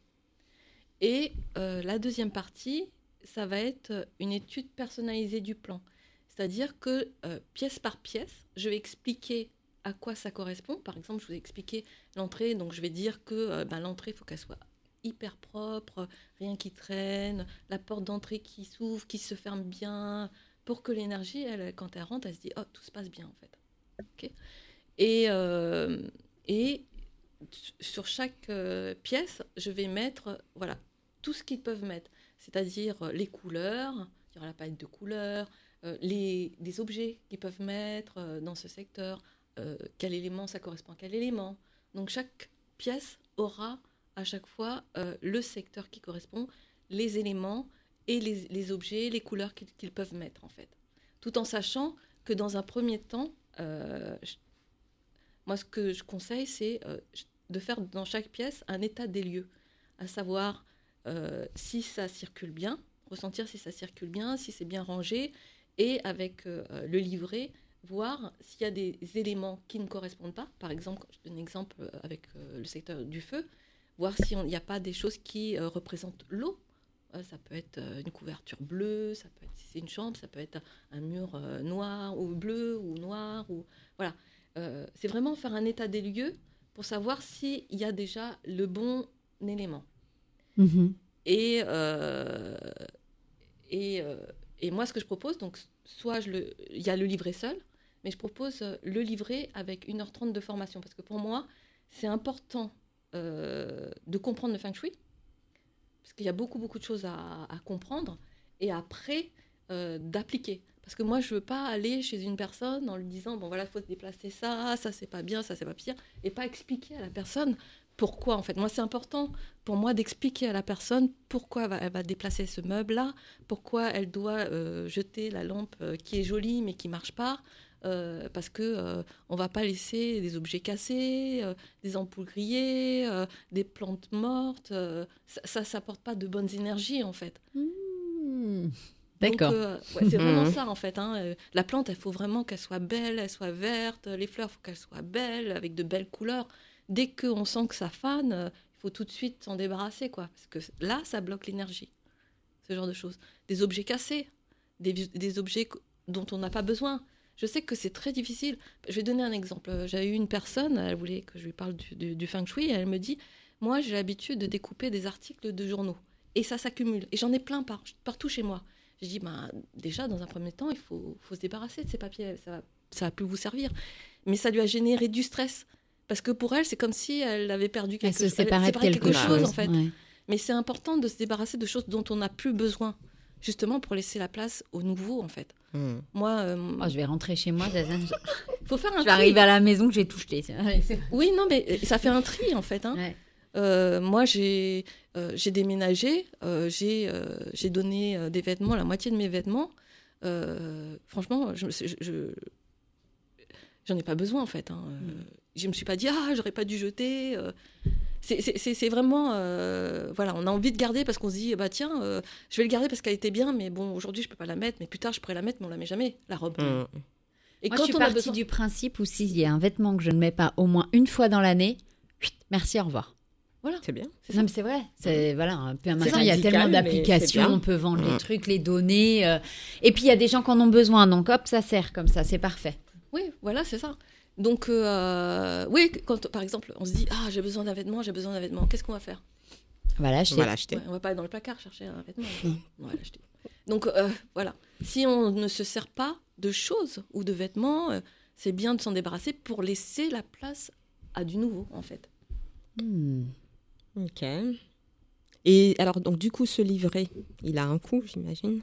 Et euh, la deuxième partie, ça va être une étude personnalisée du plan. C'est-à-dire que euh, pièce par pièce, je vais expliquer à quoi ça correspond. Par exemple, je vous ai expliqué l'entrée, donc je vais dire que euh, ben, l'entrée, il faut qu'elle soit hyper propre, rien qui traîne, la porte d'entrée qui s'ouvre, qui se ferme bien, pour que l'énergie, quand elle rentre, elle se dit, oh, tout se passe bien en fait. Et, euh, sur chaque euh, pièce, je vais mettre voilà, tout ce qu'ils peuvent mettre, c'est-à-dire euh, les couleurs, il y aura la palette de couleurs, euh, les, des objets qu'ils peuvent mettre euh, dans ce secteur, quel élément ça correspond à quel élément. Donc chaque pièce aura à chaque fois le secteur qui correspond, les éléments et les, les objets, les couleurs qu'ils peuvent mettre en fait. Tout en sachant que dans un premier temps, moi ce que je conseille c'est de faire dans chaque pièce un état des lieux, à savoir euh, si ça circule bien, ressentir si ça circule bien, si c'est bien rangé, et avec euh, le livret, voir s'il y a des éléments qui ne correspondent pas. Par exemple, je donne un exemple euh, avec le secteur du feu, voir s'il n'y a pas des choses qui représentent l'eau. Ça peut être une couverture bleue, ça peut être si c'est une chambre, ça peut être un mur noir ou bleu ou noir ou voilà. C'est vraiment faire un état des lieux pour savoir s'il y a déjà le bon élément. Mhm. Et, euh, et, euh, et moi, ce que je propose, donc, soit il y a le livret seul, mais je propose euh, le livret avec 1h30 de formation. Parce que pour moi, c'est important de comprendre le feng shui, parce qu'il y a beaucoup, beaucoup de choses à, comprendre, et après, d'appliquer. Parce que moi, je veux pas aller chez une personne en lui disant, bon voilà, il faut se déplacer ça, ça c'est pas bien, ça c'est pas pire, et pas expliquer à la personne pourquoi en fait. Moi, c'est important pour moi d'expliquer à la personne pourquoi elle va, elle va déplacer ce meuble-là, pourquoi elle doit euh, jeter la lampe euh, qui est jolie mais qui marche pas, euh, parce que euh, on va pas laisser des objets cassés, euh, des ampoules grillées, euh, des plantes mortes. euh, ça, ça, ça porte pas de bonnes énergies en fait. Donc, D'accord. euh, ouais, c'est vraiment Mhm. ça en fait. hein. La plante, il faut vraiment qu'elle soit belle, elle soit verte. Les fleurs, il faut qu'elles soient belles, avec de belles couleurs. Dès qu'on sent que ça fane, euh, il faut tout de suite s'en débarrasser, quoi. Parce que là, ça bloque l'énergie. Ce genre de choses. Des objets cassés, des, objets dont on n'a pas besoin. Je sais que c'est très difficile. Je vais donner un exemple. Euh, J'avais eu une personne, elle voulait que je lui parle du, feng shui, et elle me dit Moi, j'ai l'habitude de découper des articles de journaux. Et ça s'accumule. Et j'en ai plein par- partout chez moi. Je dis, ben, déjà, dans un premier temps, il faut, faut se débarrasser de ces papiers. Ça va, ça va plus vous servir. Mais ça lui a généré du stress. Parce que pour elle, c'est comme si elle avait perdu Elle quelque, se chose- séparait de quelque, chose, en fait. ouais. Mais c'est important de se débarrasser de choses dont on n'a plus besoin. Justement pour laisser la place au nouveau, en fait. Hmm. Moi, euh, Oh, je vais rentrer chez moi. Je faut faire un vais tri. arriver à la maison, j'ai tout jeté. Oui, non, mais euh, ça fait un tri, en fait. hein. Ouais. Euh, moi, j'ai euh, j'ai déménagé, euh, j'ai euh, donné euh, des vêtements, la moitié de mes vêtements. Euh, franchement, je, je, je- j'en ai pas besoin en fait. hein. Euh, Je me suis pas dit ah j'aurais pas dû jeter. euh. C'est- vraiment euh, voilà, on a envie de garder parce qu'on se dit bah tiens, euh, je vais le garder parce qu'elle était bien, mais bon aujourd'hui je peux pas la mettre, mais plus tard je pourrais la mettre, mais on la met jamais la robe. Hmm. Et Moi, quand je suis on a partie besoin- du principe où s'il y a un vêtement que je ne mets pas au moins une fois dans l'année, merci, au revoir. C'est bien. C'est Non, mais c'est vrai. C'est voilà. Puis maintenant, il y a radical, tellement d'applications, on peut vendre les Mm. trucs, les données. euh, Et puis il y a des gens qui en ont besoin, donc hop, ça sert comme ça, c'est parfait. Oui, voilà, c'est ça. Donc, euh, oui, quand par exemple, on se dit Ah, j'ai besoin d'un vêtement, j'ai besoin d'un vêtement, qu'est-ce qu'on va faire? On va l'acheter. Ouais, On va pas aller dans le placard chercher un vêtement. On va l'acheter. Donc, euh, voilà. Si on ne se sert pas de choses ou de vêtements, euh, c'est bien de s'en débarrasser pour laisser la place à du nouveau, en fait. Hmm. Ok. Et alors, donc, du coup, ce livret, il a un coût, j'imagine?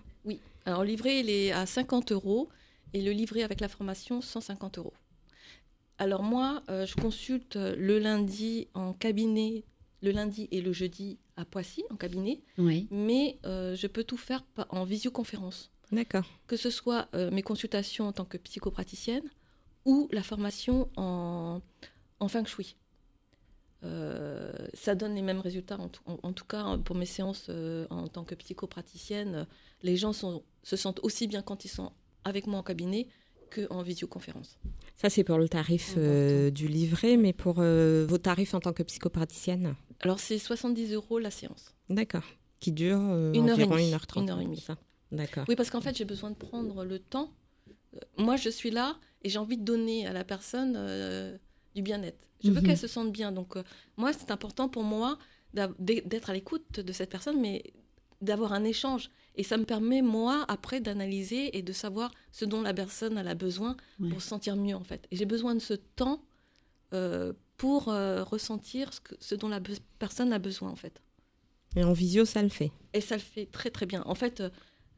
Alors, le livret, il est à 50 euros et le livret avec la formation, 150 euros. Alors, moi, euh, je consulte le lundi en cabinet, le lundi et le jeudi à Poissy, en cabinet, Oui. mais euh, je peux tout faire en visioconférence. D'accord. que ce soit euh, mes consultations en tant que psychopraticienne ou la formation en, en feng shui. Euh, ça donne les mêmes résultats. En tout, en- en tout cas, pour mes séances euh, en tant que psychopraticienne, euh, les gens sont- se sentent aussi bien quand ils sont avec moi en cabinet qu'en visioconférence. Ça, c'est pour le tarif euh, du livret, mais pour euh, vos tarifs en tant que psychopraticienne Alors, c'est 70 euros la séance. D'accord. Qui dure euh, Une heure et environ demie. 1h30. Une heure et demie. D'accord. Oui, parce qu'en fait, j'ai besoin de prendre le temps. Euh, Moi, je suis là et j'ai envie de donner à la personne du bien-être. Je veux Mhm. qu'elle se sente bien. Donc, moi, c'est important pour moi d'être à l'écoute de cette personne, mais d'avoir un échange. Et ça me permet, moi, après, d'analyser et de savoir ce dont la personne elle a besoin Ouais. pour se sentir mieux, en fait. Et j'ai besoin de ce temps euh, pour euh, ressentir ce, que- ce dont la personne a besoin, en fait. Et en visio, ça le fait. Et ça le fait très très bien. En fait, euh,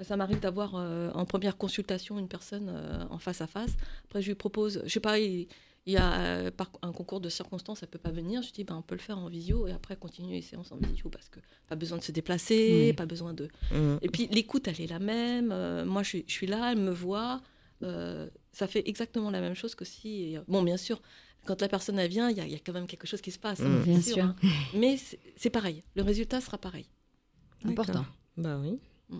ça m'arrive d'avoir en première consultation une personne en face à face. Après, je lui propose, je sais pas, il, il y a euh, par un concours de circonstances, elle peut pas venir. Je dis, ben, on peut le faire en visio et après continuer les séances en visio parce que pas besoin de se déplacer, pas besoin de. Mm. Et puis l'écoute, elle est la même. Euh, moi, je suis, je suis là, elle me voit. Euh, ça fait exactement la même chose que si. Bon, bien sûr, quand la personne elle vient, il y, a- il y a quand même quelque chose qui se passe. Mm. hein, Bien c'est sûr. hein. Mais c'est pareil. Le résultat sera pareil. Important. Bah oui. Mm.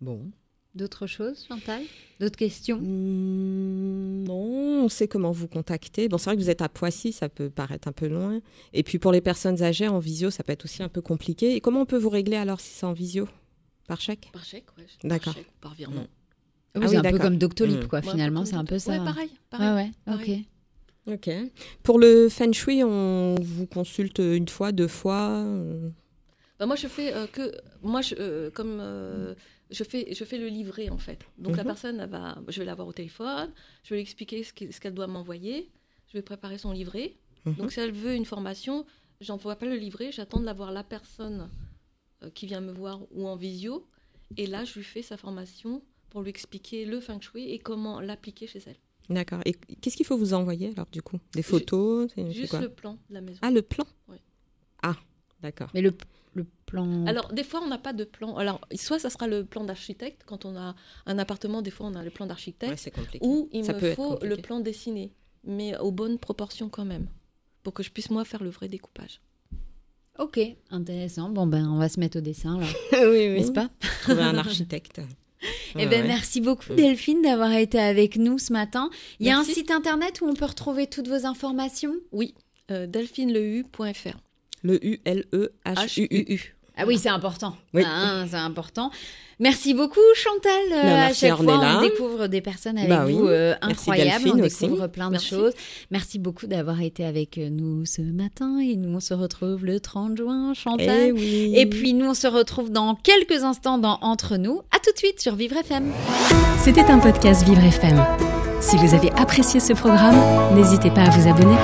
Bon. D'autres choses, Chantal? D'autres questions? Mm, non, on sait comment vous contacter. Bon, c'est vrai que vous êtes à Poissy, ça peut paraître un peu loin. Et puis pour les personnes âgées en visio, ça peut être aussi un peu compliqué. Et comment on peut vous régler alors si c'est en visio? Par chèque? Par chèque, ouais. D'accord. Par chèque ou par virement. Mm. Oui, Ah c'est oui, un peu comme Doctolib, Mm. quoi, Ouais, finalement, c'est un peu ça. Ouais, ouais. pareil. Ouais, pareil. ouais, pareil. ok. Ok. Pour le feng shui, on vous consulte une fois, deux fois euh, Bah, moi, je fais euh, que. Moi, je, euh, comme. Je fais, je fais le livret en fait. Donc la Mhm. personne, elle va, je vais l'avoir au téléphone, je vais lui expliquer ce qu'elle doit m'envoyer, je vais préparer son livret. Mhm. Donc si elle veut une formation, j'envoie pas le livret, j'attends de l'avoir la personne euh, qui vient me voir ou en visio, et là je lui fais sa formation pour lui expliquer le feng shui et comment l'appliquer chez elle. D'accord. Et qu'est-ce qu'il faut vous envoyer alors du coup? Des photos Juste quoi? le plan de la maison. Ah, le plan? Ouais. Ah, d'accord. Mais le, le plan. Alors, des fois, on n'a pas de plan. Alors, soit ça sera le plan d'architecte. Quand on a un appartement, des fois, on a le plan d'architecte. Ouais, c'est compliqué. ou il Ça me faut le plan dessiné, mais aux bonnes proportions quand même, pour que je puisse, moi, faire le vrai découpage. Ok, intéressant. Bon, ben, on va se mettre au dessin, là, oui, oui. n'est-ce pas? Trouver un architecte. Eh Ouais, ben, ouais. merci beaucoup. Delphine, d'avoir été avec nous ce matin. Il y a un site internet où on peut retrouver toutes vos informations? Oui, euh, delphineleu.fr. Le U-L-E-H-U-U. Ah oui, c'est important. Oui. Ah, c'est important. Merci beaucoup, Chantal. Euh, Ben, à chaque fois, on découvre des personnes avec Bah vous oui. euh, incroyables. On aussi. découvre plein de Merci. choses. Merci beaucoup d'avoir été avec nous ce matin. Et nous, on se retrouve le 30 juin, Chantal. Eh oui. Et puis nous, on se retrouve dans quelques instants dans Entre nous. À tout de suite sur Vivre FM. C'était un podcast Vivre FM. Si vous avez apprécié ce programme, n'hésitez pas à vous abonner.